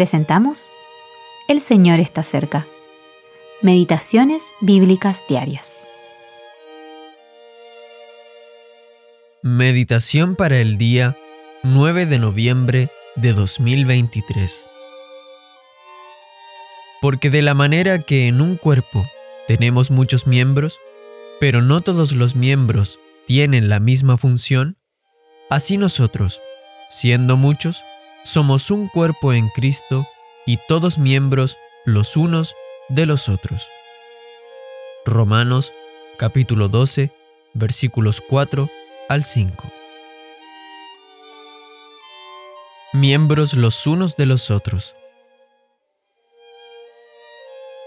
presentamos El Señor está cerca. Meditaciones Bíblicas Diarias. Meditación para el día 9 de noviembre de 2023. Porque de la manera que en un cuerpo tenemos muchos miembros, pero no todos los miembros tienen la misma función, así nosotros, siendo muchos, somos un cuerpo en Cristo y todos miembros los unos de los otros. Romanos capítulo 12 versículos 4 al 5. Miembros los unos de los otros.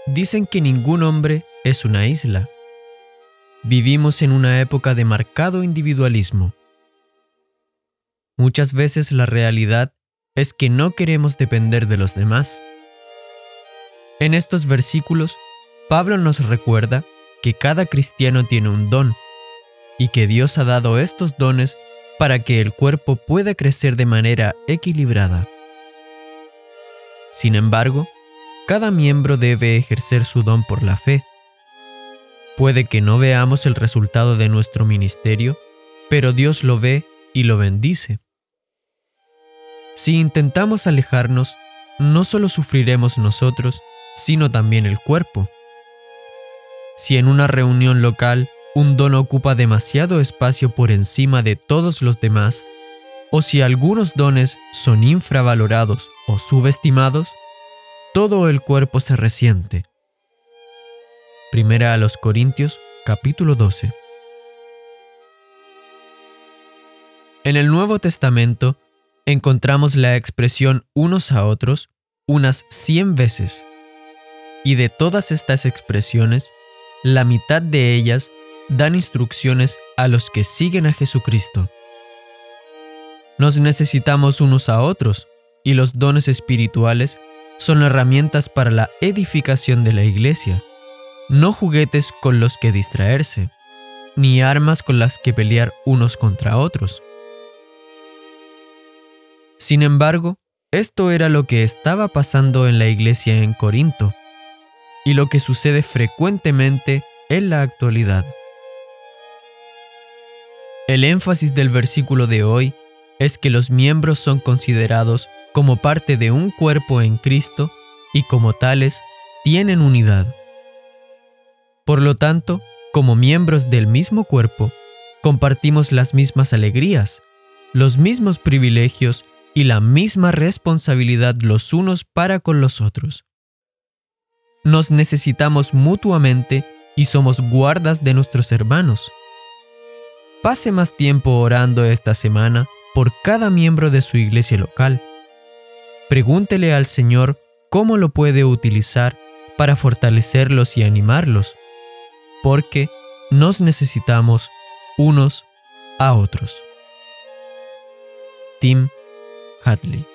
Dicen que ningún hombre es una isla. Vivimos en una época de marcado individualismo. Muchas veces la realidad es que no queremos depender de los demás. En estos versículos, Pablo nos recuerda que cada cristiano tiene un don y que Dios ha dado estos dones para que el cuerpo pueda crecer de manera equilibrada. Sin embargo, cada miembro debe ejercer su don por la fe. Puede que no veamos el resultado de nuestro ministerio, pero Dios lo ve y lo bendice. Si intentamos alejarnos, no solo sufriremos nosotros, sino también el cuerpo. Si en una reunión local un don ocupa demasiado espacio por encima de todos los demás, o si algunos dones son infravalorados o subestimados, todo el cuerpo se resiente. Primera a los Corintios capítulo 12. En el Nuevo Testamento encontramos la expresión unos a otros unas 100 veces. Y de todas estas expresiones, la mitad de ellas dan instrucciones a los que siguen a Jesucristo. Nos necesitamos unos a otros y los dones espirituales son herramientas para la edificación de la iglesia, no juguetes con los que distraerse, ni armas con las que pelear unos contra otros. Sin embargo, esto era lo que estaba pasando en la iglesia en Corinto y lo que sucede frecuentemente en la actualidad. El énfasis del versículo de hoy es que los miembros son considerados como parte de un cuerpo en Cristo y como tales tienen unidad. Por lo tanto, como miembros del mismo cuerpo, compartimos las mismas alegrías, los mismos privilegios y la misma responsabilidad los unos para con los otros. Nos necesitamos mutuamente y somos guardas de nuestros hermanos. Pase más tiempo orando esta semana por cada miembro de su iglesia local. Pregúntele al Señor cómo lo puede utilizar para fortalecerlos y animarlos, porque nos necesitamos unos a otros. Tim Hadley.